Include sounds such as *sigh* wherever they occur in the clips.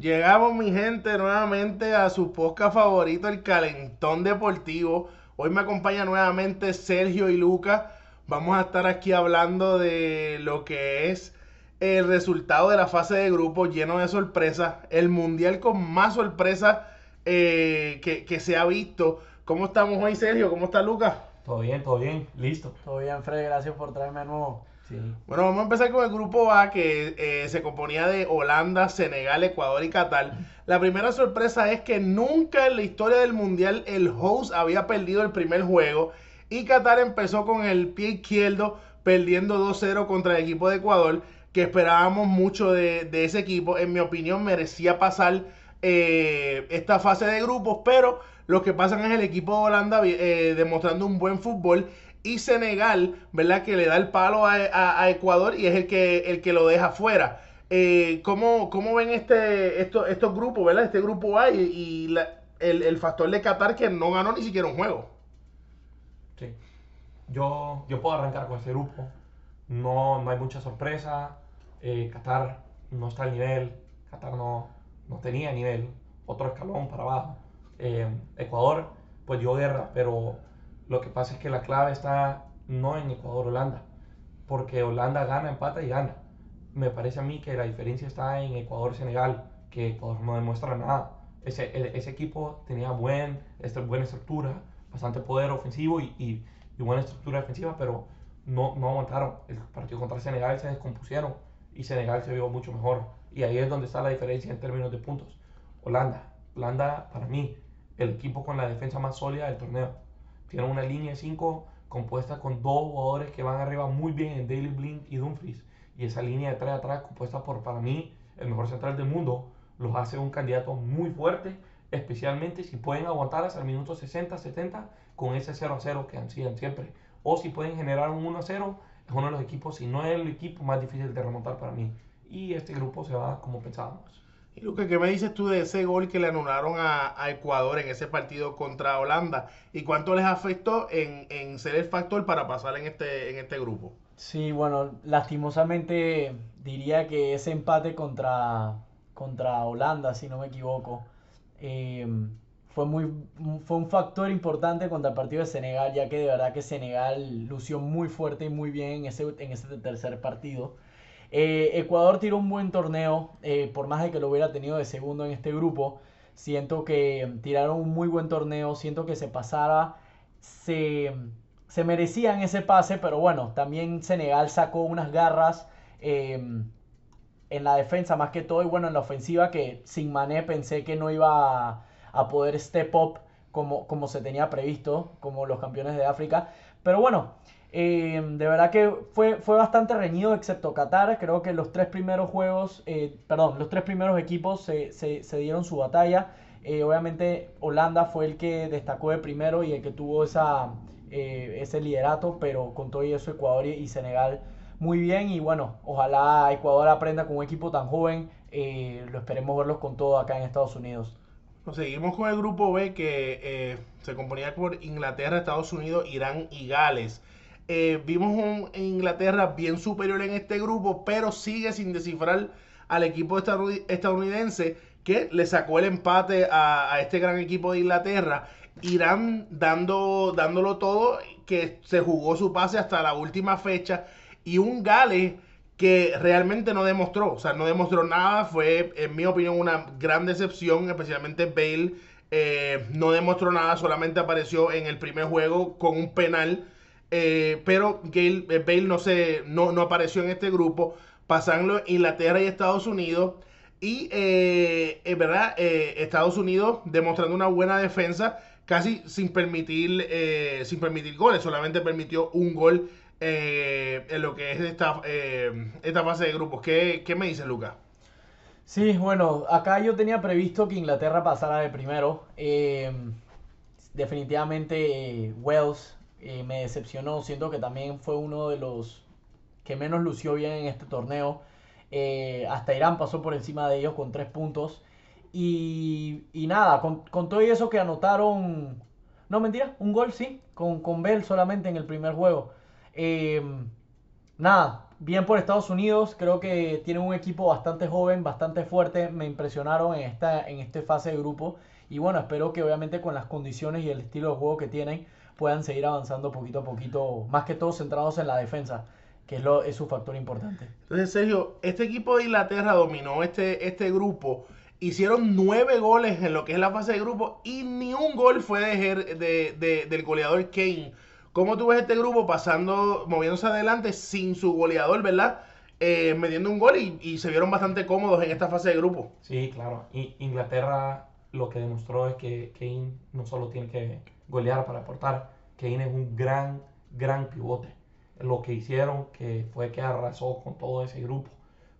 Llegamos, mi gente, nuevamente a su podcast favorito, el Calentón Deportivo. Hoy me acompaña nuevamente Sergio y Luca. Vamos a estar aquí hablando de lo que es el resultado de la fase de grupo lleno de sorpresas. El mundial con más sorpresas eh, que, que se ha visto. ¿Cómo estamos hoy, Sergio? ¿Cómo está Luca? Todo bien, todo bien, listo. Todo bien, Fred, gracias por traerme de nuevo. Bueno, vamos a empezar con el grupo A que eh, se componía de Holanda, Senegal, Ecuador y Qatar. La primera sorpresa es que nunca en la historia del Mundial el host había perdido el primer juego y Qatar empezó con el pie izquierdo perdiendo 2-0 contra el equipo de Ecuador que esperábamos mucho de, ese equipo. En mi opinión merecía pasar eh, esta fase de grupos, pero lo que pasan es el equipo de Holanda eh, demostrando un buen fútbol y Senegal, ¿verdad? Que le da el palo a, Ecuador y es el que, el que lo deja fuera. Eh, ¿cómo, ven este, estos grupos, ¿verdad? Este grupo A y, el, factor de Qatar que no ganó ni siquiera un juego. Sí. Yo, yo puedo arrancar con este grupo. No, no hay mucha sorpresa. Eh, Qatar no está al nivel. Qatar no, no tenía nivel. Otro escalón para abajo. Eh, Ecuador, pues dio guerra, pero lo que pasa es que la clave está no en Ecuador-Holanda, porque Holanda gana, empata y gana. Me parece a mí que la diferencia está en Ecuador-Senegal, que Ecuador no demuestra nada. Ese, ese equipo tenía buen, buena estructura, bastante poder ofensivo y, y, buena estructura defensiva, pero no, no aguantaron. El partido contra Senegal se descompusieron y Senegal se vio mucho mejor. Y ahí es donde está la diferencia en términos de puntos. Holanda, Holanda para mí, el equipo con la defensa más sólida del torneo tiene una línea de 5 compuesta con dos jugadores que van arriba muy bien en Daily Blind y Dumfries. Y esa línea de 3 atrás compuesta por, para mí, el mejor central del mundo, los hace un candidato muy fuerte, especialmente si pueden aguantar hasta el minuto 60, 70 con ese 0 a 0 que ansían siempre. O si pueden generar un 1 a 0, es uno de los equipos, si no es el equipo más difícil de remontar para mí. Y este grupo se va como pensábamos. Y Lucas, ¿qué me dices tú de ese gol que le anularon a, Ecuador en ese partido contra Holanda? ¿Y cuánto les afectó en, ser el factor para pasar en este, en este grupo? Sí, bueno, lastimosamente diría que ese empate contra, contra Holanda, si no me equivoco, eh, fue, muy, fue un factor importante contra el partido de Senegal, ya que de verdad que Senegal lució muy fuerte y muy bien en ese, en ese tercer partido. Eh, Ecuador tiró un buen torneo, eh, por más de que lo hubiera tenido de segundo en este grupo. Siento que tiraron un muy buen torneo, siento que se pasara, se, se merecían ese pase, pero bueno, también Senegal sacó unas garras em, en la defensa más que todo y bueno, en la ofensiva que sin Mané pensé que no iba a, poder step up como, como se tenía previsto, como los campeones de África. Pero bueno, eh, de verdad que fue, fue bastante reñido, excepto Qatar. Creo que los tres primeros juegos, eh, perdón, los tres primeros equipos se, se, dieron su batalla. Eh, obviamente Holanda fue el que destacó de primero y el que tuvo esa, ese liderato, pero con todo eso Ecuador y Senegal muy bien. Y bueno, ojalá Ecuador aprenda con un equipo tan joven. lo esperemos verlos con todo acá en Estados Unidos. Seguimos con el grupo B que se componía por Inglaterra, Estados Unidos, Irán y Gales. Eh, vimos un Inglaterra bien superior en este grupo, pero sigue sin descifrar al equipo estadounidense que le sacó el empate a, este gran equipo de Inglaterra. Irán dando, dándolo todo, que se jugó su pase hasta la última fecha. Y un Gales que realmente no demostró, o sea, no demostró nada. Fue, en mi opinión, una gran decepción, especialmente Bale. Eh, no demostró nada, solamente apareció en el primer juego con un penal eh, pero Gail, eh, Bale no, se, no, no, apareció en este grupo, pasando Inglaterra y Estados Unidos. Y eh, es verdad, Estados Unidos demostrando una buena defensa, casi sin permitir, sin permitir goles, solamente permitió un gol en lo que es esta, esta fase de grupos. ¿Qué, ¿Qué me dice Lucas? Sí, bueno, acá yo tenía previsto que Inglaterra pasara de primero. definitivamente Wales eh, me decepcionó. Siento que también fue uno de los que menos lució bien en este torneo. Eh, hasta Irán pasó por encima de ellos con tres puntos. Y, nada, con, todo eso que anotaron. No, mentira, un gol sí, con, con Bell solamente en el primer juego. Em, nada, bien por Estados Unidos, creo que tienen un equipo bastante joven, bastante fuerte, me impresionaron en esta, en esta fase de grupo y bueno, espero que obviamente con las condiciones y el estilo de juego que tienen puedan seguir avanzando poquito a poquito, más que todo centrados en la defensa, que es, lo, es su factor importante. Entonces, Sergio, este equipo de Inglaterra dominó este, este grupo. Hicieron nueve goles en lo que es la fase de grupo y ni un gol fue de, de, del goleador Kane. ¿Cómo tú ves este grupo pasando, moviéndose adelante sin su goleador, verdad? Eh, metiendo un gol y, y, se vieron bastante cómodos en esta fase de grupo. Sí, claro. Y Inglaterra lo que demostró es que Kane no solo tiene que golear para aportar, Kane es un gran, gran pivote. Lo que hicieron que fue que arrasó con todo ese grupo.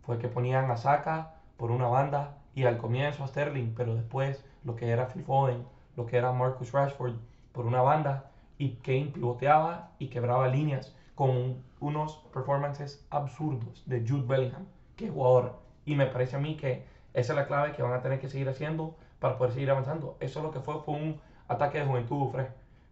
Fue que ponían a Saka por una banda y al comienzo a Sterling, pero después lo que era Phil Foden, lo que era Marcus Rashford por una banda y Kane pivoteaba y quebraba líneas con unos performances absurdos de Jude Bellingham, que jugador. Y me parece a mí que esa es la clave que van a tener que seguir haciendo para poder seguir avanzando. Eso es lo que fue, fue un ataque de juventud, Fred.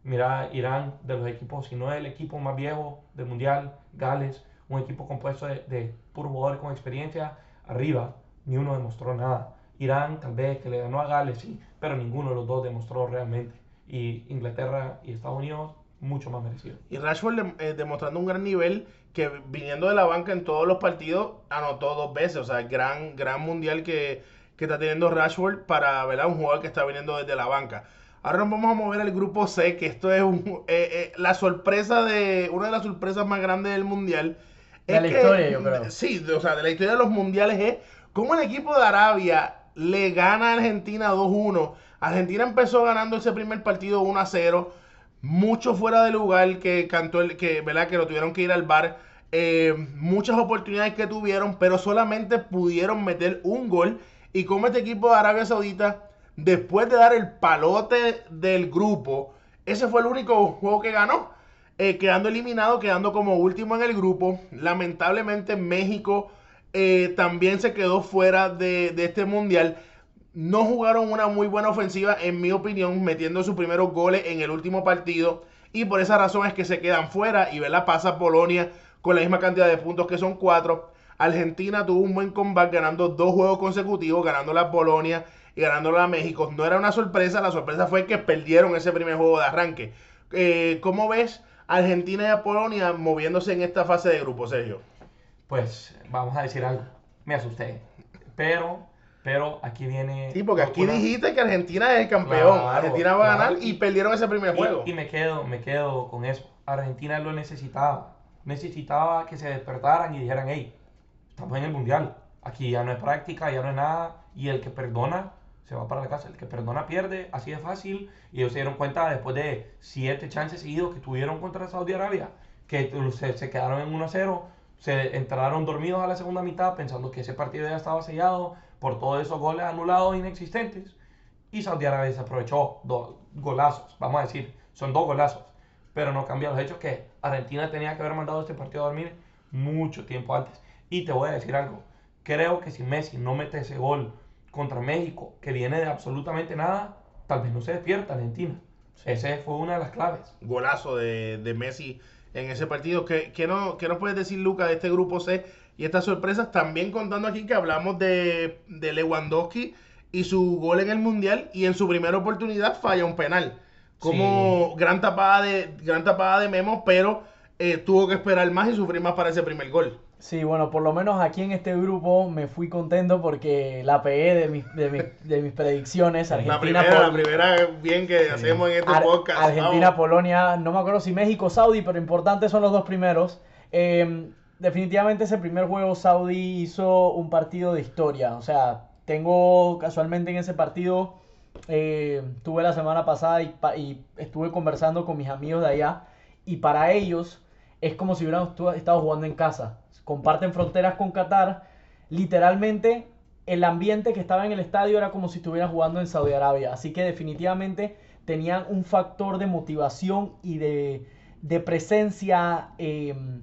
Mira, Irán, de los equipos, si no el equipo más viejo del Mundial, Gales, un equipo compuesto de, de puros jugadores con experiencia, arriba, ni uno demostró nada. Irán, tal vez, que le ganó a Gales, sí, pero ninguno de los dos demostró realmente. Y Inglaterra y Estados Unidos, mucho más merecido. Y Rashford eh, demostrando un gran nivel que viniendo de la banca en todos los partidos anotó dos veces. O sea, gran, gran mundial que, que está teniendo Rashford para ¿verdad? un jugador que está viniendo desde la banca. Ahora nos vamos a mover al grupo C, que esto es un, eh, eh, la sorpresa de una de las sorpresas más grandes del mundial. De la historia, yo creo. Sí, o sea, de la historia de los mundiales es cómo el equipo de Arabia le gana a Argentina 2-1. Argentina empezó ganando ese primer partido 1-0, mucho fuera de lugar que cantó el, que, ¿verdad? que lo tuvieron que ir al bar. Eh, muchas oportunidades que tuvieron, pero solamente pudieron meter un gol y como este equipo de Arabia Saudita, después de dar el palote del grupo, ese fue el único juego que ganó. Eh, quedando eliminado, quedando como último en el grupo. Lamentablemente México eh, también se quedó fuera de, este mundial. No jugaron una muy buena ofensiva, en mi opinión, metiendo sus primeros goles en el último partido. Y por esa razón es que se quedan fuera. Y la pasa Polonia con la misma cantidad de puntos que son cuatro. Argentina tuvo un buen combate ganando dos juegos consecutivos, ganando la Polonia y ganando a México. No era una sorpresa, la sorpresa fue que perdieron ese primer juego de arranque. Eh, ¿Cómo ves Argentina y Polonia moviéndose en esta fase de grupo, Sergio? Pues vamos a decir algo. Me asusté. Pero, pero aquí viene. Sí, porque aquí dijiste que Argentina es el campeón. Argentina va a ganar y perdieron ese primer juego. Y me quedo, me quedo con eso. Argentina lo necesitaba. Necesitaba que se despertaran y dijeran, hey, estamos en el mundial. Aquí ya no es práctica, ya no es nada. Y el que perdona se va para la casa. El que perdona pierde, así de fácil. Y ellos se dieron cuenta después de siete chances seguidos que tuvieron contra Saudi Arabia, que se, quedaron en 1-0, se entraron dormidos a la segunda mitad pensando que ese partido ya estaba sellado por todos esos goles anulados inexistentes. Y Saudi Arabia se aprovechó dos golazos, vamos a decir, son dos golazos. Pero no cambia los hechos que Argentina tenía que haber mandado este partido a dormir mucho tiempo antes. Y te voy a decir algo. Creo que si Messi no mete ese gol contra México, que viene de absolutamente nada, tal vez no se despierta Argentina. Esa fue una de las claves. Golazo de, de Messi en ese partido. ¿Qué, qué, no, ¿Qué, nos puedes decir, Luca, de este grupo C y estas sorpresas? También contando aquí que hablamos de, de Lewandowski y su gol en el Mundial y en su primera oportunidad falla un penal. Como gran, tapada de, gran tapada de Memo, pero eh, tuvo que esperar más y sufrir más para ese primer gol. Sí, bueno, por lo menos aquí en este grupo me fui contento porque la pegué de mis, de mis, predicciones. Argentina, la primera, la primera bien que hacemos en este podcast. Argentina, Polonia, no me acuerdo si México, Saudi, pero importantes son los dos primeros. Em, definitivamente ese primer juego Saudi hizo un partido de historia. O sea, tengo casualmente en ese partido, eh, tuve la semana pasada y, y estuve conversando con mis amigos de allá. Y para ellos es como si hubieran estado jugando en casa comparten fronteras con Qatar, literalmente el ambiente que estaba en el estadio era como si estuvieran jugando en Saudi Arabia. Así que definitivamente tenían un factor de motivación y de, presencia em,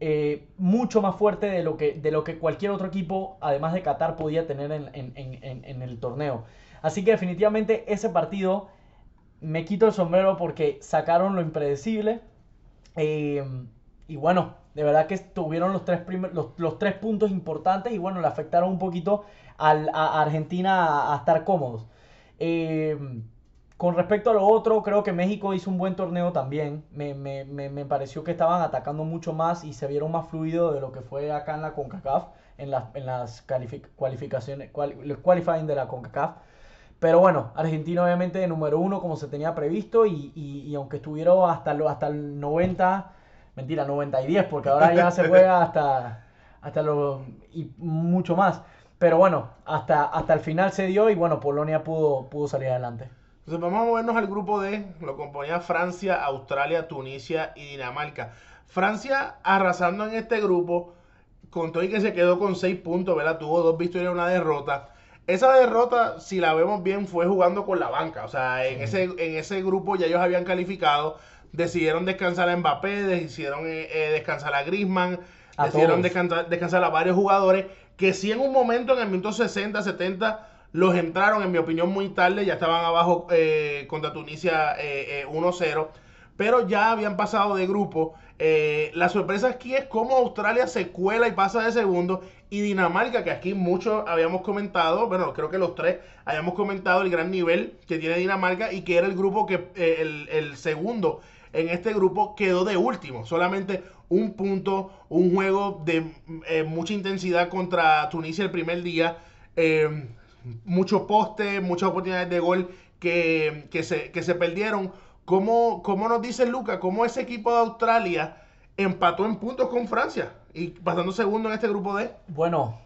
eh, mucho más fuerte de lo, que, de lo que cualquier otro equipo, además de Qatar, podía tener en, el torneo. Así que definitivamente ese partido me quito el sombrero porque sacaron lo impredecible. Em, y bueno, De verdad que tuvieron los tres, los, tres puntos importantes y bueno, le afectaron un poquito al, a Argentina a, estar cómodos. Eh, con respecto a lo otro, creo que México hizo un buen torneo también. Me, me, me, pareció que estaban atacando mucho más y se vieron más fluido de lo que fue acá en la CONCACAF, en, en las los qualifying de la CONCACAF. Pero bueno, Argentina obviamente de número uno como se tenía previsto y, y, aunque estuvieron hasta, hasta el 90, mentira, 90 y 10, porque ahora ya se juega *laughs* hasta, hasta lo, y mucho más. Pero bueno, hasta, hasta el final se dio y bueno, Polonia pudo, pudo salir adelante. Entonces vamos a movernos al grupo D, lo componía Francia, Australia, Tunisia y Dinamarca. Francia arrasando en este grupo, con todo y que se quedó con 6 puntos, ¿verdad? Tuvo dos victorias y una derrota. Esa derrota, si la vemos bien, fue jugando con la banca. O sea, en, ese, en ese grupo ya ellos habían calificado, decidieron descansar a Mbappé, decidieron eh, eh, descansar a Griezmann, decidieron descansar, descansar a varios jugadores que sí en un momento, en el minuto 60, 70 los entraron, en mi opinión, muy tarde. Ya estaban abajo eh, contra Tunisia 1-0. Eh, eh, pero ya habían pasado de grupo. la sorpresa aquí es cómo Australia se cuela y pasa de segundo. Y Dinamarca, que aquí muchos habíamos comentado, bueno, creo que los tres habíamos comentado el gran nivel que tiene Dinamarca y que era el grupo que el, el segundo en este grupo quedó de último. Solamente un punto, un juego de mucha intensidad contra Tunisia el primer día muchos postes, muchas oportunidades de gol que, se, que se perdieron. ¿Cómo, ¿Cómo nos dice Luca? ¿Cómo ese equipo de Australia empató en puntos con Francia y pasando segundo en este grupo D? Bueno,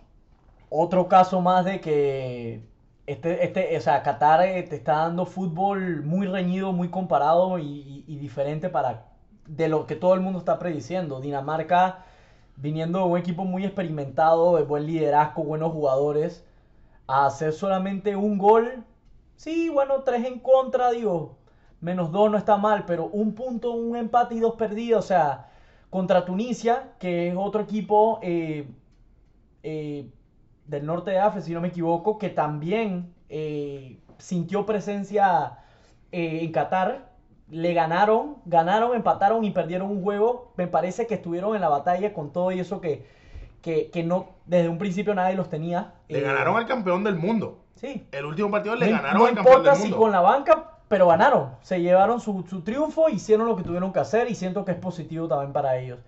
otro caso más de que este, este, o sea, Qatar eh, te está dando fútbol muy reñido, muy comparado y, diferente para de lo que todo el mundo está prediciendo. Dinamarca viniendo de un equipo muy experimentado, de buen liderazgo, buenos jugadores a hacer solamente un gol. Sí, bueno, tres en contra, digo, menos dos no está mal, pero un punto, un empate y dos perdidos. O sea, contra Tunisia, que es otro equipo eh, eh, del norte de África, si no me equivoco, que también eh, sintió presencia en Qatar. Le ganaron, ganaron, empataron y perdieron un juego. Me parece que estuvieron en la batalla con todo y eso que que, no, desde un principio nadie los tenía. Le ganaron al campeón del mundo. Sí. El último partido le ganaron al campeón del mundo. No importa si con la banca, pero ganaron. Se llevaron su, triunfo, hicieron lo que tuvieron que hacer y siento que es positivo también para ellos.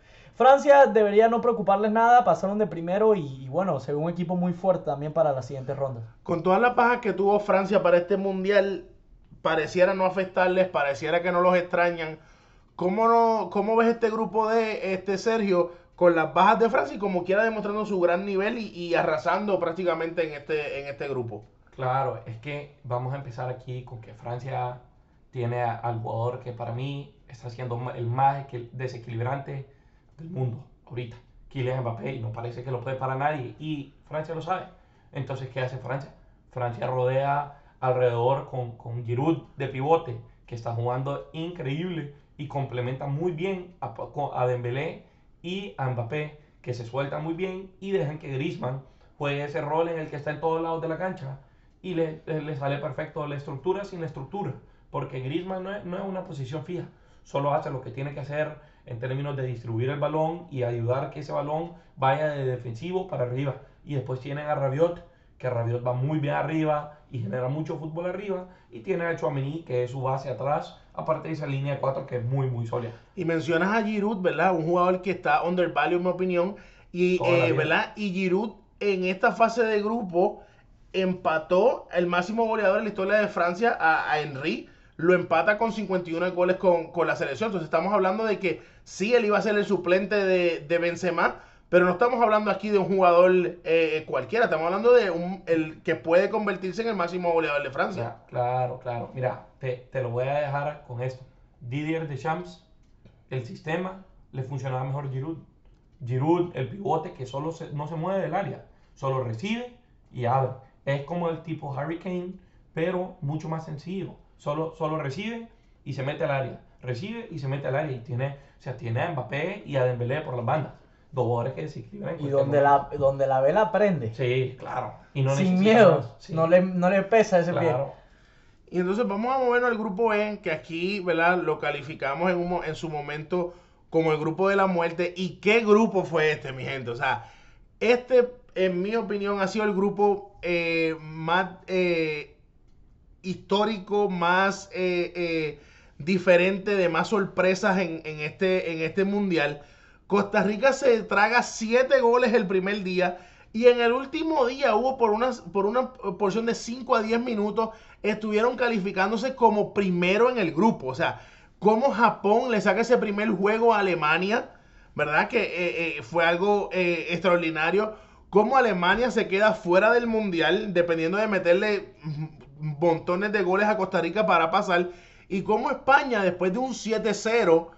Francia debería no preocuparles nada, pasaron de primero y, bueno, se ve un equipo muy fuerte también para la siguiente ronda. Con todas las bajas que tuvo Francia para este mundial, pareciera no afectarles, pareciera que no los extrañan. ¿Cómo, no, cómo ves este grupo de este Sergio? con las bajas de Francia y como quiera demostrando su gran nivel y, arrasando prácticamente en este, en este grupo. Claro, es que vamos a empezar aquí con que Francia tiene al jugador que para mí está siendo el más desequilibrante del mundo ahorita. Kylian Mbappé y no parece que lo puede para nadie y Francia lo sabe. Entonces, ¿qué hace Francia? Francia rodea alrededor con, con Giroud de pivote que está jugando increíble y complementa muy bien a, a Dembélé y a Mbappé, que se suelta muy bien y dejan que Griezmann juegue ese rol en el que está en todos lados de la cancha y le, le sale perfecto la estructura sin la estructura, porque Griezmann no es, no es una posición fija, solo hace lo que tiene que hacer en términos de distribuir el balón y ayudar que ese balón vaya de defensivo para arriba. Y después tienen a Rabiot, que Rabiot va muy bien arriba y genera mucho fútbol arriba. Y tiene a Chouameni, que es su base atrás, aparte de esa línea de 4 que es muy, muy sólida. Y mencionas a Giroud, ¿verdad? Un jugador que está undervalued, en mi opinión. Y, eh, ¿verdad? Y Giroud en esta fase de grupo empató el máximo goleador en la historia de Francia a, a Henry. Lo empata con 51 goles con, con, la selección. Entonces estamos hablando de que sí, él iba a ser el suplente de, de Benzema pero no estamos hablando aquí de un jugador eh, cualquiera, estamos hablando de un, el que puede convertirse en el máximo goleador de Francia. claro, claro. Mira, te, lo voy a dejar con esto. Didier Deschamps, el sistema le funcionaba mejor Giroud. Giroud, el pivote que solo no se mueve del área, solo recibe y abre. Es como el tipo Harry Kane, pero mucho más sencillo. Solo, solo recibe y se mete al área. Recibe y se mete al área. Y tiene, o sea, tiene a Mbappé y a Dembélé por las bandas dos que Y donde la, donde la vela prende. Sí, claro. Y no Sin miedo. No, le, no le pesa ese claro. Y entonces vamos a movernos al grupo E, que aquí, ¿verdad? Lo calificamos en, un, en su momento como el grupo de la muerte. ¿Y qué grupo fue este, mi gente? O sea, este, en mi opinión, ha sido el grupo eh, más eh, histórico, más eh, diferente, de más sorpresas en, este, en este mundial. Costa Rica se traga siete goles el primer día. Y en el último día hubo por una, por una porción de 5 a 10 minutos, estuvieron calificándose como primero en el grupo. O sea, cómo Japón le saca ese primer juego a Alemania, ¿verdad? Que eh, eh, fue algo eh, extraordinario. Cómo Alemania se queda fuera del Mundial, dependiendo de meterle montones de goles a Costa Rica para pasar. Y cómo España, después de un 7-0,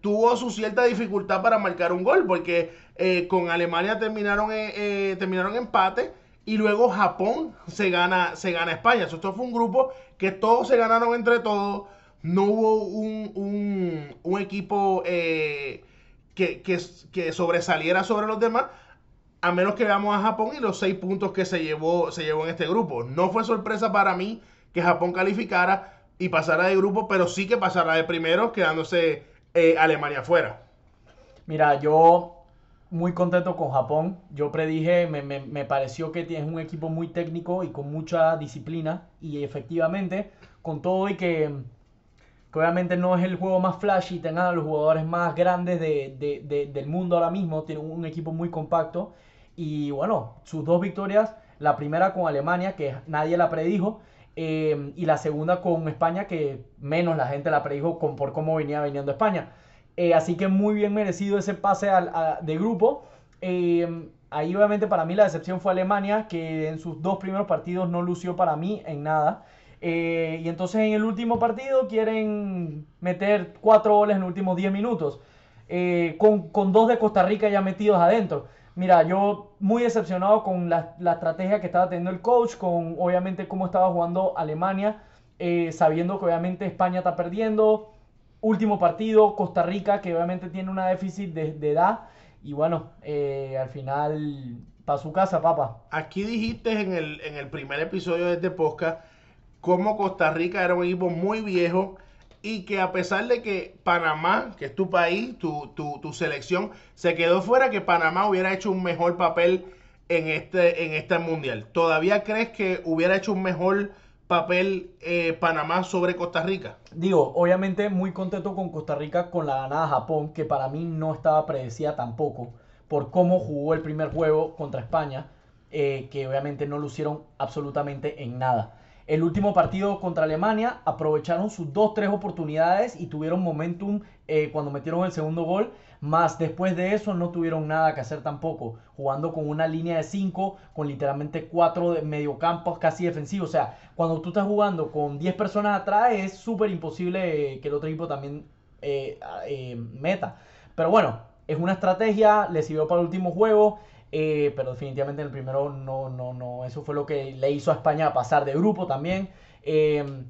tuvo su cierta dificultad para marcar un gol, porque con Alemania terminaron, terminaron empate y luego Japón se gana, se gana España. Esto fue un grupo que todos se ganaron entre todos no hubo un, equipo eh, que, sobresaliera sobre los demás, a menos que veamos a Japón y los seis puntos que se llevó, se llevó en este grupo. No fue sorpresa para mí que Japón calificara y pasara de grupo, pero sí que pasara de primero, quedándose eh, Alemania fuera. Mira, yo muy contento con Japón. Yo predije, me, me, me pareció que tienes un equipo muy técnico y con mucha disciplina. Y efectivamente, con todo y que que obviamente no es el juego más flashy, tengan a los jugadores más grandes del mundo ahora mismo, tiene un equipo muy compacto. Y bueno, sus dos victorias, la primera con Alemania, que nadie la predijo, eh, y la segunda con España, que menos la gente la predijo con, por cómo venía viniendo España. Eh, así que muy bien merecido ese pase de grupo. Eh, ahí obviamente para mí la decepción fue Alemania, que en sus dos primeros partidos no lució para mí en nada. Eh, y entonces en el último partido quieren meter cuatro goles en los últimos 10 minutos. Eh, con, dos de Costa Rica ya metidos adentro. Mira, yo muy decepcionado con la, estrategia que estaba teniendo el coach, con obviamente cómo estaba jugando Alemania, eh, sabiendo que obviamente España está perdiendo. Último partido, Costa Rica, que obviamente tiene una déficit de, edad. Y bueno, al final, para su casa, papá. Aquí dijiste en el, en el primer episodio de este podcast como Costa Rica era un equipo muy viejo y que a pesar de que Panamá, que es tu país, tu, selección, se quedó fuera, que Panamá hubiera hecho un mejor papel en este, en este mundial. ¿Todavía crees que hubiera hecho un mejor papel eh, Panamá sobre Costa Rica? Digo, obviamente muy contento con Costa Rica con la ganada Japón, que para mí no estaba predecida tampoco, por cómo jugó el primer juego contra España, eh, que obviamente no lucieron absolutamente en nada. El último partido contra Alemania aprovecharon sus dos, tres oportunidades y tuvieron momentum eh, cuando metieron el segundo gol. Más después de eso no tuvieron nada que hacer tampoco. Jugando con una línea de cinco, con literalmente cuatro de mediocampos casi defensivos. O sea, cuando tú estás jugando con 10 personas atrás es súper imposible que el otro equipo también eh, eh, meta. Pero bueno, es una estrategia, le sirvió para el último juego. Eh, pero definitivamente en el primero no, no, no, eso fue lo que le hizo a España pasar de grupo también. Eh,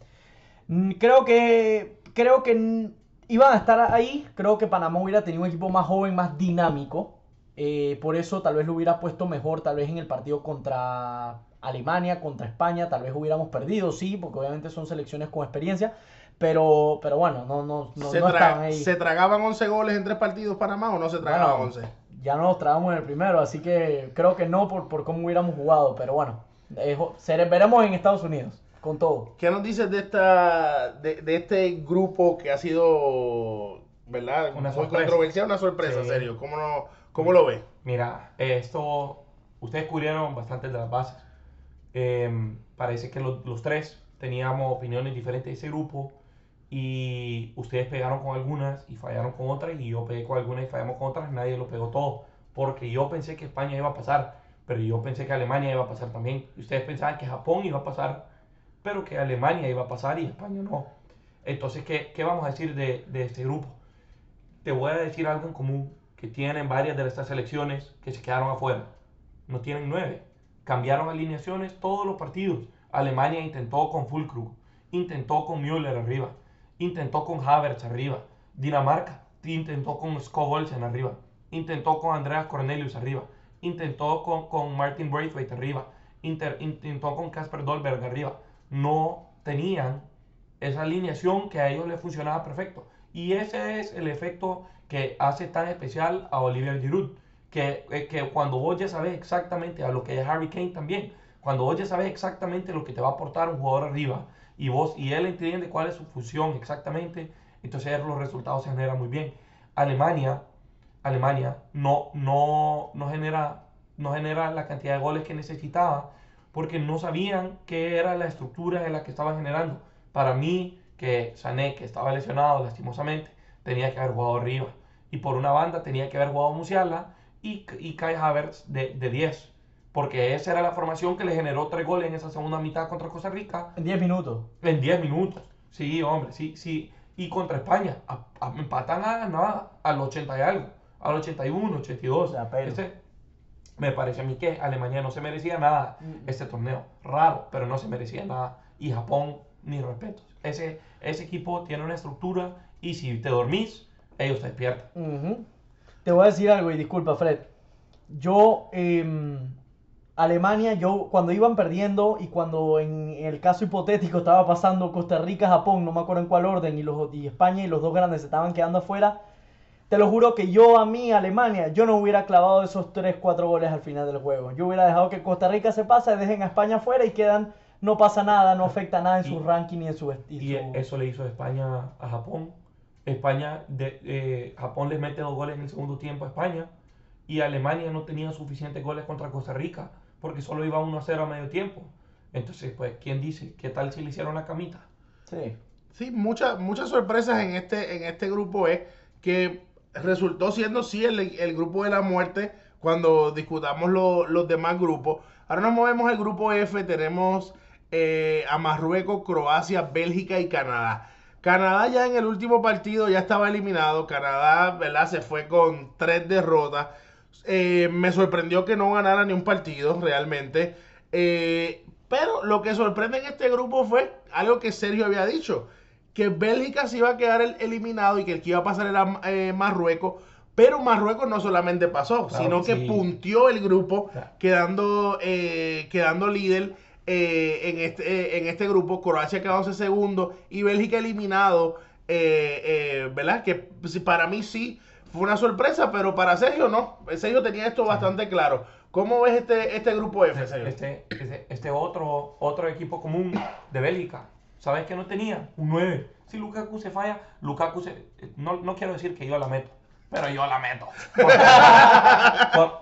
creo que, creo que iban a estar ahí, creo que Panamá hubiera tenido un equipo más joven, más dinámico. Eh, por eso tal vez lo hubiera puesto mejor, tal vez en el partido contra Alemania, contra España, tal vez hubiéramos perdido, sí, porque obviamente son selecciones con experiencia. Pero, pero bueno, no, no, no, ¿Se, estaban ahí. ¿Se tragaban 11 goles en tres partidos Panamá o no se tragaban 11? Ya no nos trabamos en el primero, así que creo que no por, por cómo hubiéramos jugado, pero bueno, veremos en Estados Unidos con todo. ¿Qué nos dices de esta de, este grupo que ha sido, verdad, una controversia, una sorpresa, serio? ¿Cómo, no, cómo lo ves? Mira, esto, ustedes cubrieron bastante de las bases. Em, parece que los, los tres teníamos opiniones diferentes de ese grupo y ustedes pegaron con algunas y fallaron con otras y yo pegué con algunas y fallamos con otras, nadie lo pegó todo, porque yo pensé que España iba a pasar, pero yo pensé que Alemania iba a pasar también, ustedes pensaban que Japón iba a pasar, pero que Alemania iba a pasar y España no. Entonces, ¿qué, qué vamos a decir de, de, este grupo? Te voy a decir algo en común, que tienen varias de estas selecciones que se quedaron afuera, no tienen nueve, cambiaron alineaciones todos los partidos, Alemania intentó con Fulkrug, intentó con Müller arriba, intentó con Havertz arriba. Dinamarca intentó con Scott en arriba. Intentó con Andreas Cornelius arriba. Intentó con, con Martin Braithwaite arriba. intentó con Casper Dolberg arriba. No tenían esa alineación que a ellos les funcionaba perfecto. Y ese es el efecto que hace tan especial a Olivier Giroud. Que, eh, que cuando vos ya sabes exactamente a lo que es Harry Kane también, cuando vos ya sabes exactamente lo que te va a aportar un jugador arriba y vos y él entiende cuál es su función exactamente, entonces los resultados se generan muy bien. Alemania, Alemania no, no, no, genera, no genera la cantidad de goles que necesitaba porque no sabían qué era la estructura en la que estaban generando. Para mí, que Sané, que estaba lesionado lastimosamente, tenía que haber jugado arriba. Y por una banda tenía que haber jugado Musiala y, y Kai Havertz de, de 10 porque esa era la formación que le generó tres goles en esa segunda mitad contra Costa Rica. En 10 minutos. En 10 minutos. Sí, hombre, sí, sí. Y contra España, a, a, empatan a nada, al 80 y algo, al 81, 82. Este, me parece a mí que Alemania no se merecía nada mm. este torneo. Raro, pero no se merecía nada. Y Japón, ni respeto. Ese, ese equipo tiene una estructura y si te dormís, ellos te despiertan. Te voy a decir algo y disculpa, Fred. Yo, eh, Alemania, yo cuando iban perdiendo y cuando en el caso hipotético estaba pasando Costa Rica, Japón, no me acuerdo en cuál orden, y, los, y España y los dos grandes estaban quedando afuera, te lo juro que yo a mí, Alemania, yo no hubiera clavado esos 3, 4 goles al final del juego. Yo hubiera dejado que Costa Rica se pase, dejen a España afuera y quedan, no pasa nada, no afecta nada en su ranking ni en su... Y, eso le hizo España a Japón. España, de, eh, Japón les mete dos goles en el segundo tiempo a España y Alemania no tenía suficientes goles contra Costa Rica porque solo iba 1 a 0 a medio tiempo. Entonces, pues, ¿quién dice? ¿Qué tal si le hicieron la camita? Sí. Sí, muchas, muchas sorpresas en este, en este grupo es que resultó siendo sí el, grupo de la muerte cuando discutamos los demás grupos. Ahora nos movemos al grupo F, tenemos eh, a Marruecos, Croacia, Bélgica y Canadá. Canadá ya en el último partido ya estaba eliminado. Canadá, ¿verdad? Se fue con tres derrotas. Eh, me sorprendió que no ganara ni un partido realmente. Eh, pero lo que sorprende en este grupo fue algo que Sergio había dicho. Que Bélgica se iba a quedar eliminado y que el que iba a pasar era eh, Marruecos. Pero Marruecos no solamente pasó, sino que puntió el grupo, quedando, quedando líder en, este, en este grupo. Croacia quedándose segundo y Bélgica eliminado. ¿Verdad? Que para mí sí fue una sorpresa, pero para Sergio no. Sergio tenía esto bastante claro. ¿Cómo ves este, este grupo F, Sergio? Este, este, este, otro, otro equipo común de Bélgica. ¿Sabes qué no tenía? Un 9. Si Lukaku se falla, Lukaku se... No, no quiero decir que yo la meto, pero yo la meto.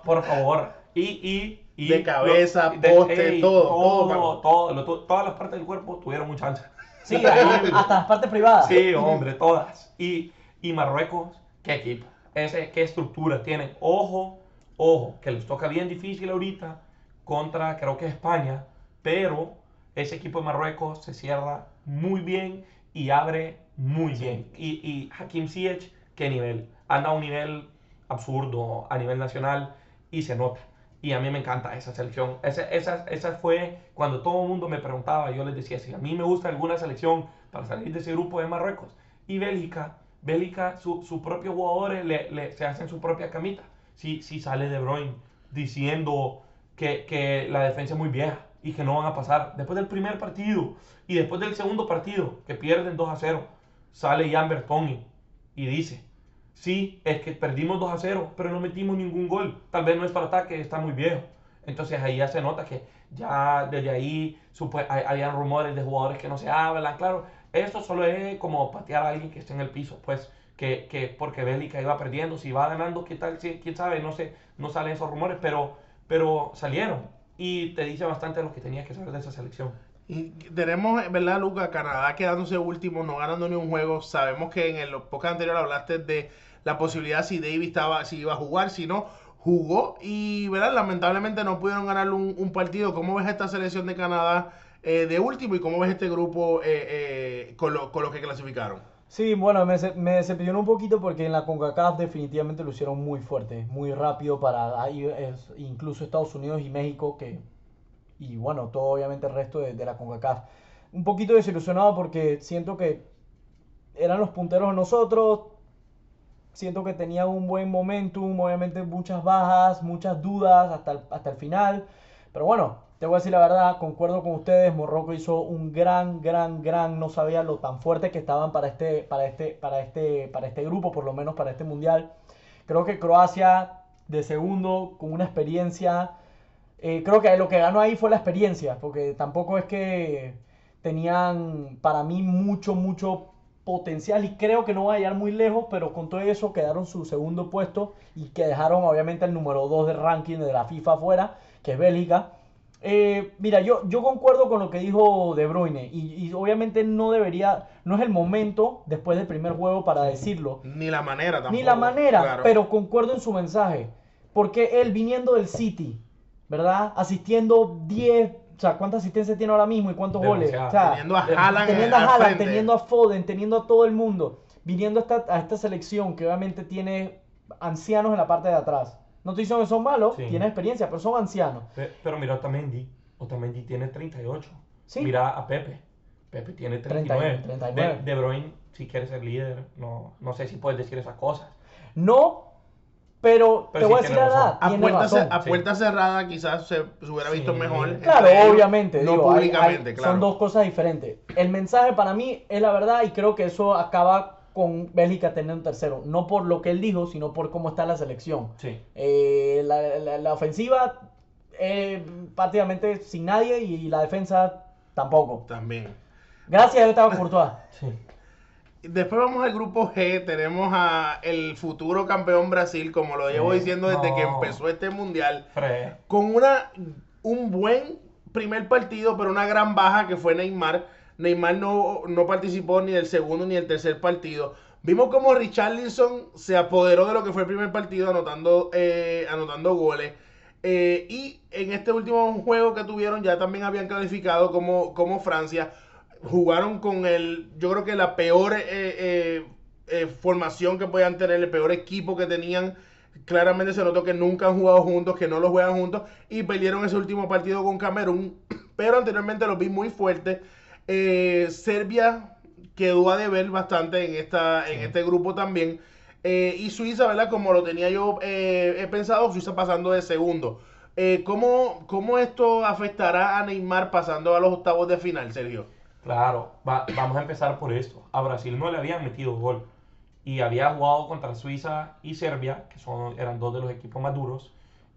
Por, favor. *laughs* Y, y, de cabeza, poste, todo, todo, todo, Todas las partes del cuerpo tuvieron mucha ancha. Sí, hasta las partes privadas. Sí, hombre, todas. Y, y Marruecos, qué equipo ese, qué estructura tienen. Ojo, ojo, que les toca bien difícil ahorita contra, creo que España, pero ese equipo de Marruecos se cierra muy bien y abre muy bien. Y, y Hakim Ziyech, qué nivel. Anda a un nivel absurdo a nivel nacional y se nota. Y a mí me encanta esa selección. Esa, esa, esa fue cuando todo el mundo me preguntaba, yo les decía, si a mí me gusta alguna selección para salir de ese grupo de Marruecos. Y Bélgica Bélica, sus su propios jugadores le, se hacen su propia camita. Si, si sale De Bruyne diciendo que, que, la defensa es muy vieja y que no van a pasar. Después del primer partido y después del segundo partido, que pierden 2 a 0, sale Jan Bertoni y dice, sí, es que perdimos 2 a 0, pero no metimos ningún gol. Tal vez nuestro ataque está muy viejo. Entonces ahí ya se nota que ya desde ahí hay, hayan rumores de jugadores que no se hablan, claro. Eso solo es como patear a alguien que esté en el piso, pues, que, que porque Bélica iba perdiendo, si va ganando, ¿qué tal? ¿Quién sabe? No sé, no salen esos rumores, pero, pero salieron. Y te dice bastante lo que tenías que saber de esa selección. Y tenemos, ¿verdad, Luca? Canadá quedándose último, no ganando ni un juego. Sabemos que en el podcast anterior hablaste de la posibilidad si David estaba, si iba a jugar, si no, jugó. Y, ¿verdad? Lamentablemente no pudieron ganar un partido. ¿Cómo ves esta selección de Canadá? Eh, de último y cómo ves este grupo eh, eh, con, lo, con los que clasificaron. Sí, bueno, me, me, un poquito porque en la CONCACAF definitivamente lo hicieron muy fuerte, muy rápido para ahí, incluso Estados Unidos y México, que y bueno, todo obviamente el resto de, de, la CONCACAF. Un poquito desilusionado porque siento que eran los punteros nosotros, siento que tenían un buen momentum, obviamente muchas bajas, muchas dudas hasta hasta el final, pero bueno, te voy a decir la verdad, concuerdo con ustedes, Morroco hizo un gran, gran, gran, no sabía lo tan fuerte que estaban para este, para este, para este, para este grupo, por lo menos para este mundial. Creo que Croacia de segundo, con una experiencia, eh, creo que lo que ganó ahí fue la experiencia, porque tampoco es que tenían para mí mucho, mucho potencial y creo que no va a llegar muy lejos, pero con todo eso quedaron su segundo puesto y que dejaron obviamente el número 2 del ranking de la FIFA afuera, que es Bélgica. Eh, mira, yo, yo concuerdo con lo que dijo De Bruyne y, obviamente no debería, no es el momento después del primer juego para decirlo. Ni la manera tampoco. Ni la manera, pero concuerdo en su mensaje. Porque él viniendo del City, ¿verdad? Asistiendo 10, o sea, ¿cuántas asistencias tiene ahora mismo y cuántos goles? teniendo a Haaland, teniendo a, Haaland teniendo a Foden, teniendo a todo el mundo, viniendo a esta, a esta selección que obviamente tiene ancianos en la parte de atrás. No estoy diciendo que son malos, tienen experiencia, pero son ancianos. Pero, mira Otamendi, Otamendi tiene 38. Mira a Pepe, Pepe tiene 39. 39. De, de Bruyne, si quiere ser líder, no, no sé si puedes decir esas cosas. No, pero, te voy a decir la verdad. A, puerta, a puerta, cerrada quizás se, hubiera visto mejor. Claro, obviamente. No públicamente, claro. Son dos cosas diferentes. El mensaje para mí es la verdad y creo que eso acaba con Bélgica tener un tercero. No por lo que él dijo, sino por cómo está la selección. Sí. Eh, la, ofensiva eh, prácticamente sin nadie y la defensa tampoco. También. Gracias, estaba Courtois. *laughs* Sí. Después vamos al grupo G, tenemos a el futuro campeón Brasil, como lo llevo diciendo desde que empezó este mundial, con una un buen primer partido, pero una gran baja que fue Neymar Neymar no, no participó ni del segundo ni del tercer partido. Vimos como Richarlison se apoderó de lo que fue el primer partido anotando, eh, anotando goles. Eh, y en este último juego que tuvieron ya también habían calificado como, como Francia. Jugaron con el, yo creo que la peor eh, formación que podían tener, el peor equipo que tenían. Claramente se notó que nunca han jugado juntos, que no lo juegan juntos y perdieron ese último partido con Camerún. *clears throat* Pero anteriormente los vi muy fuertes. Eh, Serbia quedó a deber bastante en, esta, en este grupo también. Eh, y Suiza, ¿verdad? Como lo tenía yo eh, he pensado, Suiza pasando de segundo. ¿cómo, ¿Cómo esto afectará a Neymar pasando a los octavos de final, Sergio? Claro, vamos a empezar por esto. A Brasil no le habían metido gol y había jugado contra Suiza y Serbia, que son, eran dos de los equipos más duros,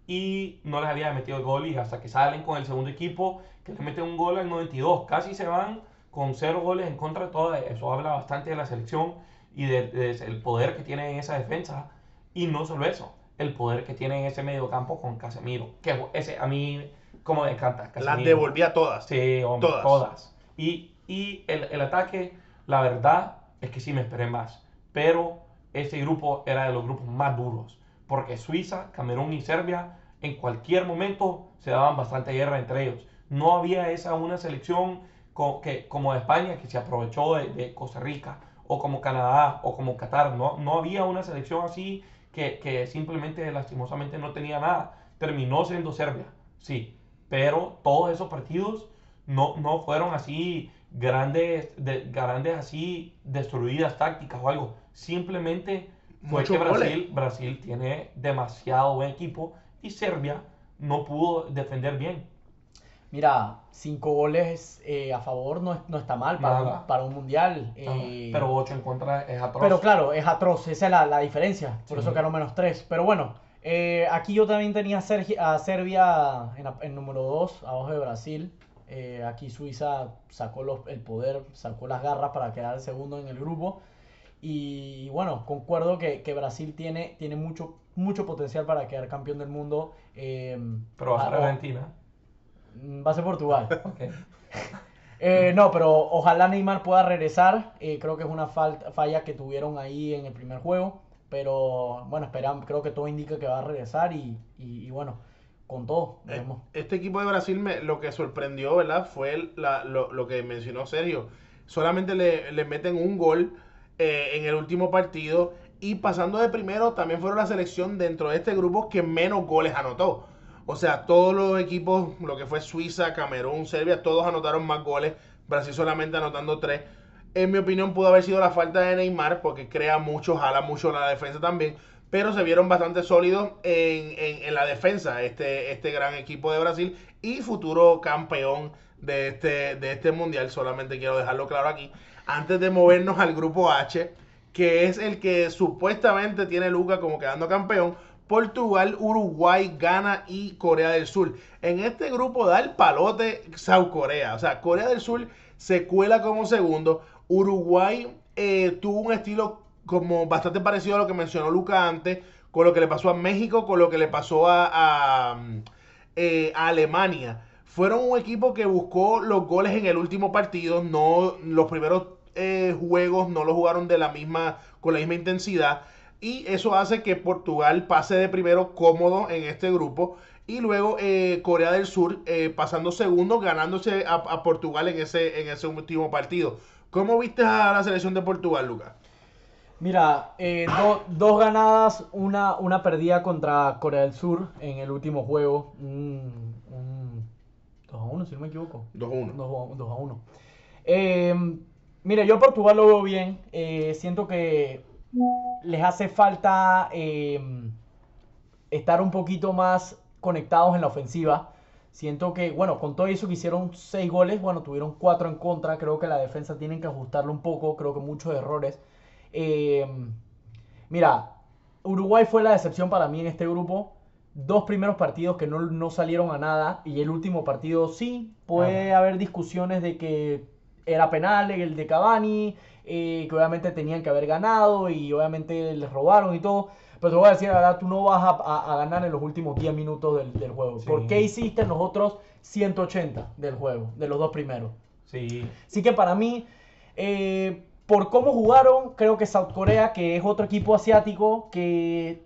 y no les había metido gol y hasta que salen con el segundo equipo que le meten un gol al 92. Casi se van con cero goles en contra de todo. Eso habla bastante de la selección y del poder que tiene en esa defensa. Y no solo eso, el poder que tiene en ese mediocampo con Casemiro. Que ese a mí, como me encanta. Las devolvía todas. Sí, hombre, todas. Y, y el, el, ataque, la verdad es que sí me esperé más. Pero ese grupo era de los grupos más duros. Porque Suiza, Camerún y Serbia en cualquier momento se daban bastante guerra entre ellos. No había esa una selección que, como España que se aprovechó de, Costa Rica, o como Canadá, o como Qatar. No, no había una selección así que, que simplemente lastimosamente no tenía nada. Terminó siendo Serbia, sí, pero todos esos partidos no, no fueron así grandes, de, grandes así destruidas tácticas o algo. Simplemente fue que Brasil, Brasil tiene demasiado buen equipo y Serbia no pudo defender bien. Mira, cinco goles eh, a favor no, no, está mal para, un, para un mundial. Eh, pero ocho en contra es atroz. Pero claro, es atroz, esa es la, la diferencia. Por eso quedaron menos tres. Pero bueno, eh, aquí yo también tenía a, Serbia en, en número dos, abajo de Brasil. aquí Suiza sacó los, el poder, sacó las garras para quedar segundo en el grupo. Y bueno, concuerdo que, que Brasil tiene, tiene mucho, mucho potencial para quedar campeón del mundo. Em, pero va a ser Argentina. Mm, va a ser Portugal. *laughs* *laughs* Eh, no, pero ojalá Neymar pueda regresar. Eh, creo que es una falta, falla que tuvieron ahí en el primer juego. Pero bueno, esperamos, creo que todo indica que va a regresar y, y, bueno, con todo. Eh, este equipo de Brasil me, lo que sorprendió, ¿verdad? Fue lo, lo, que mencionó Sergio. Solamente le, le meten un gol en el último partido y pasando de primero, también fueron la selección dentro de este grupo que menos goles anotó. O sea, todos los equipos, lo que fue Suiza, Camerún, Serbia, todos anotaron más goles. Brasil solamente anotando tres. En mi opinión, pudo haber sido la falta de Neymar, porque crea mucho, jala mucho la defensa también. pero se vieron bastante sólidos en, en- la defensa este, este gran equipo de Brasil y futuro campeón de este, de este mundial. Solamente quiero dejarlo claro aquí. Antes de movernos al grupo H, que es el que supuestamente tiene Luca como quedando campeón. Portugal, Uruguay, Ghana y Corea del Sur. En este grupo da el palote South Corea. O sea, Corea del Sur se cuela como segundo. Uruguay eh, tuvo un estilo como bastante parecido a lo que mencionó Luca antes, con lo que le pasó a México, con lo que le pasó a, eh, Alemania. Fueron un equipo que buscó los goles en el último partido, no los primeros eh, juegos no los jugaron de la misma con la misma intensidad y eso hace que Portugal pase de primero cómodo en este grupo y luego eh, Corea del Sur eh, pasando segundo ganándose a, a Portugal en ese en ese último partido. ¿Cómo viste a la selección de Portugal, Lucas? Mira, eh, do- dos ganadas, una, una perdida contra Corea del Sur en el último juego. Un, un 2 a 1, si no me equivoco. 2-1. 2 a 1. Eh, mira, yo a Portugal lo veo bien. Siento que les hace falta eh, estar un poquito más conectados en la ofensiva. Siento que, bueno, con todo eso que hicieron seis goles, bueno, tuvieron cuatro en contra. Creo que la defensa tienen que ajustarlo un poco. Creo que muchos errores. Eh, mira, Uruguay fue la decepción para mí en este grupo. Dos primeros partidos que no, no salieron a nada y el último partido sí. Puede haber discusiones de que era penal el de Cavani, eh, que obviamente tenían que haber ganado y obviamente les robaron y todo. Pero te voy a decir la verdad, tú no vas a, a- a ganar en los últimos 10 minutos del, del juego. Sí. ¿Por qué hiciste en los otros 180 del juego, de los dos primeros? Sí, Así que para mí, eh, por cómo jugaron, creo que South Korea, que es otro equipo asiático, que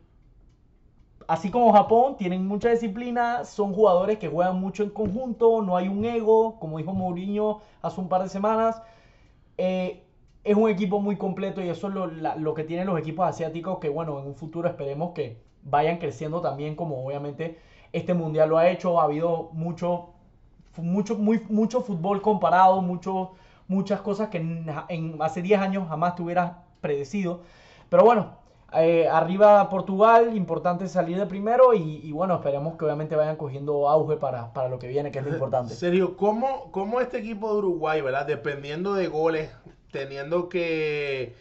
así como Japón, tienen mucha disciplina, son jugadores que juegan mucho en conjunto, no hay un ego, como dijo Mourinho hace un par de semanas. Eh, es un equipo muy completo y eso es lo, lo que tienen los equipos asiáticos, que bueno, en un futuro esperemos que vayan creciendo también, como obviamente este mundial lo ha hecho. Ha habido mucho mucho, mucho fútbol comparado, muchas cosas que en, en- hace 10 años jamás te hubieras predecido. Pero bueno, eh, arriba Portugal, importante salir de primero y, y bueno, esperemos que obviamente vayan cogiendo auge para, para lo que viene, que es lo *laughs* importante. Sergio, ¿cómo, ¿cómo este equipo de Uruguay, ¿verdad? Dependiendo de goles, teniendo que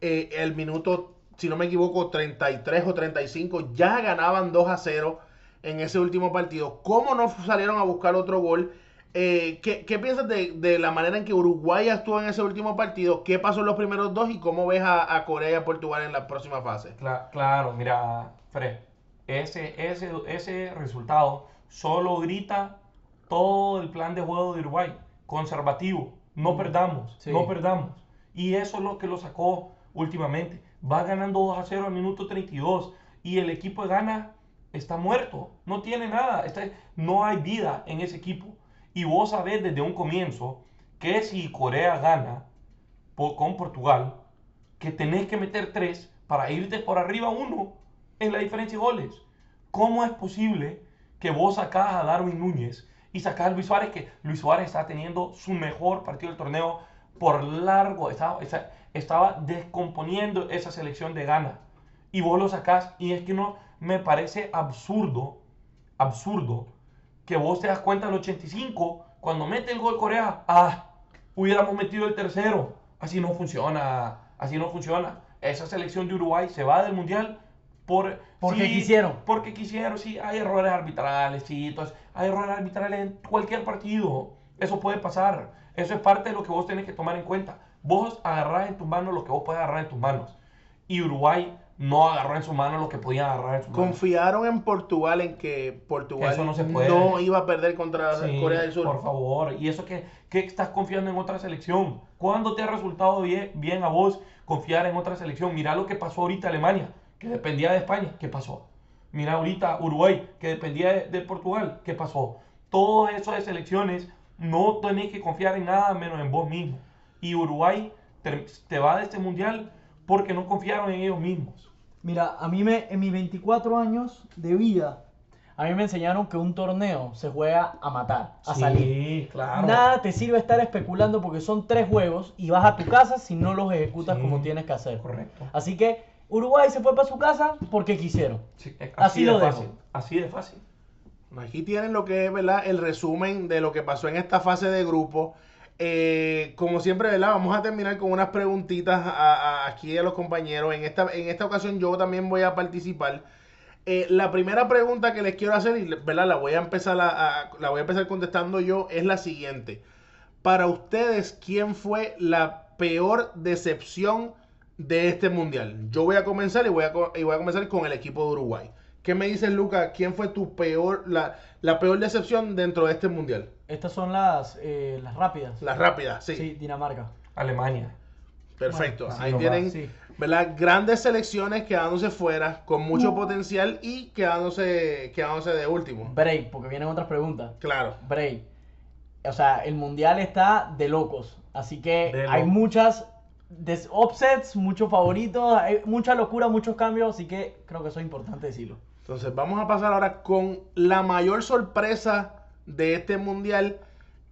eh, el minuto, si no me equivoco, 33 o 35, ya ganaban 2 a 0 en ese último partido. ¿Cómo no salieron a buscar otro gol? Eh, ¿qué, qué piensas de, de la manera en que Uruguay actuó en ese último partido? ¿Qué pasó en los primeros dos y cómo ves a, a Corea y a Portugal en la próxima fase? Cla- claro, mira, Fred, ese, ese, ese resultado solo grita todo el plan de juego de Uruguay, conservativo, no perdamos, Sí. no perdamos. Y eso es lo que lo sacó últimamente. Va ganando 2 a 0 al minuto 32 y el equipo de Ghana está muerto, no tiene nada, está- no hay vida en ese equipo. Y vos sabés desde un comienzo que si Corea gana po- con Portugal, que tenés que meter tres para irte por arriba uno en la diferencia de goles. ¿Cómo es posible que vos sacás a Darwin Núñez y sacás a Luis Suárez, que Luis Suárez está teniendo su mejor partido del torneo por largo, estaba, estaba descomponiendo esa selección de Ghana. Y vos lo sacás y es que no, me parece absurdo, absurdo, que vos te das cuenta al 85, cuando mete el gol Corea, ah, hubiéramos metido el tercero. Así no funciona, así no funciona. Esa selección de Uruguay se va del Mundial por... Porque sí, quisieron. Porque quisieron, sí, hay errores arbitrales, sí, entonces, hay errores arbitrales en cualquier partido. Eso puede pasar. Eso es parte de lo que vos tenés que tomar en cuenta. Vos agarrás en tus manos lo que vos puedes agarrar en tus manos. Y Uruguay no agarró en sus manos lo que podía agarrar en. Confiaron en Portugal en que Portugal Eso no se puede. no iba a perder contra Sí, Corea del Sur. Por favor. Y eso que, que estás confiando en otra selección. ¿Cuándo te ha resultado bien, bien a vos confiar en otra selección? Mira lo que pasó ahorita Alemania, que dependía de España. ¿Qué pasó? Mira ahorita Uruguay, que dependía de, de Portugal. ¿Qué pasó? Todo eso de selecciones, no tenés que confiar en nada menos en vos mismo. Y Uruguay te, te va de este mundial porque no confiaron en ellos mismos. Mira, a mí me, en mis 24 años de vida, a mí me enseñaron que un torneo se juega a matar, a salir. Sí, claro. Nada te sirve estar especulando porque son tres juegos y vas a tu casa si no los ejecutas Sí. como tienes que hacer. Correcto. Así que Uruguay se fue para su casa porque quisieron. Sí, eh, Así de lo dejo. fácil. Así de fácil. Aquí tienen lo que es, ¿verdad? El resumen de lo que pasó en esta fase de grupo. Eh, como siempre, ¿verdad? Vamos a terminar con unas preguntitas a- a- aquí a los compañeros. En esta, en esta ocasión yo también voy a participar. Eh, la primera pregunta que les quiero hacer, y ¿verdad? La voy a empezar la voy a empezar contestando yo, es la siguiente. Para ustedes, ¿quién fue la peor decepción de este mundial? Yo voy a comenzar y voy a, y voy a comenzar con el equipo de Uruguay. ¿Qué me dices, Luca? ¿Quién fue tu peor, la, la peor decepción dentro de este mundial? Estas son las, eh, las rápidas. Las rápidas, sí. Sí, Dinamarca. Alemania. Perfecto. Bueno, Ahí tienen, sí. ¿verdad? Grandes selecciones quedándose fuera, con mucho potencial y quedándose, quedándose de último. Break, porque vienen otras preguntas. Claro. Break. O sea, el mundial está de locos. Así que De hay locos. muchas des- offsets, muchos favoritos, hay mucha locura, muchos cambios. Así que creo que eso es importante decirlo. Entonces vamos a pasar ahora con la mayor sorpresa de este mundial.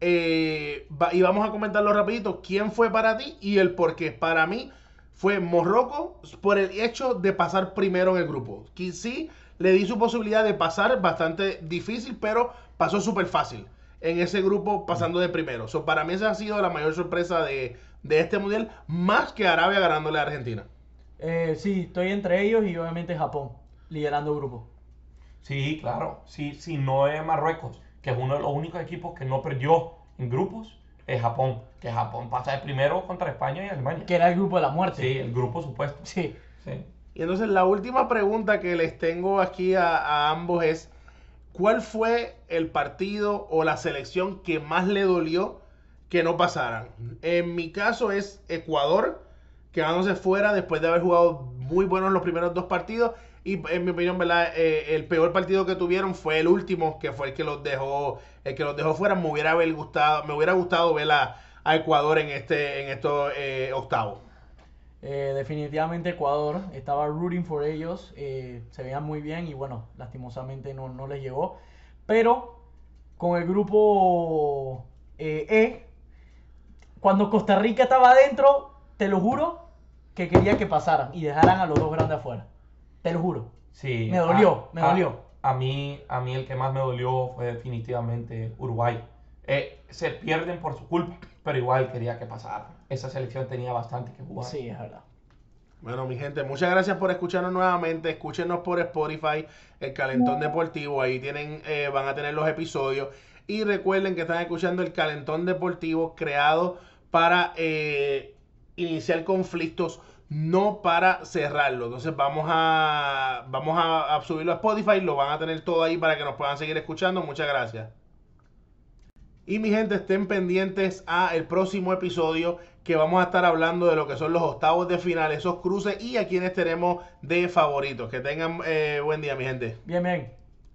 Eh, va- y vamos a comentarlo rapidito. ¿Quién fue para ti y el por qué? Para mí fue Morroco por el hecho de pasar primero en el grupo. Que sí, le di su posibilidad de pasar bastante difícil, pero pasó súper fácil en ese grupo pasando de primero. So, para mí esa ha sido la mayor sorpresa de, de este mundial, más que Arabia ganándole a Argentina. Eh, sí, estoy entre ellos y obviamente Japón, liderando el grupo. Sí, claro. Sí, sí, no es Marruecos, que es uno de los únicos equipos que no perdió en grupos, es Japón. Que Japón pasa de primero contra España y Alemania. Que era el grupo de la muerte. Sí, el grupo supuesto. Sí. Sí. Y entonces la última pregunta que les tengo aquí a, a ambos es, ¿cuál fue el partido o la selección que más le dolió que no pasaran? En mi caso es Ecuador, quedándose fuera después de haber jugado muy buenos los primeros dos partidos. Y en mi opinión, ¿verdad? Eh, el peor partido que tuvieron fue el último, que fue el que los dejó, el que los dejó fuera. Me hubiera gustado, me hubiera gustado ver a, Ecuador en este, en estos eh, octavos. Eh, definitivamente Ecuador, estaba rooting for ellos, se veían muy bien y bueno, lastimosamente no, no les llegó. Pero con el grupo E, cuando Costa Rica estaba adentro, te lo juro que quería que pasaran y dejaran a los dos grandes afuera. Te lo juro. Sí. Me dolió, a- me a- dolió. A, mí, a mí el que más me dolió fue definitivamente Uruguay. Eh, se pierden por su culpa, pero igual quería que pasara. Esa selección tenía bastante que jugar. Sí, es verdad. Bueno, mi gente, muchas gracias por escucharnos nuevamente. Escúchenos por Spotify, el Calentón Deportivo. Ahí tienen, eh, van a tener los episodios. Y recuerden que están escuchando el Calentón Deportivo creado para eh, iniciar conflictos, no para cerrarlo. Entonces vamos a vamos a, subirlo a Spotify. Lo van a tener todo ahí para que nos puedan seguir escuchando. Muchas gracias. Y mi gente, estén pendientes a el próximo episodio que vamos a estar hablando de lo que son los octavos de final, esos cruces y a quienes tenemos de favoritos. Que tengan eh, buen día, mi gente. Bien, bien.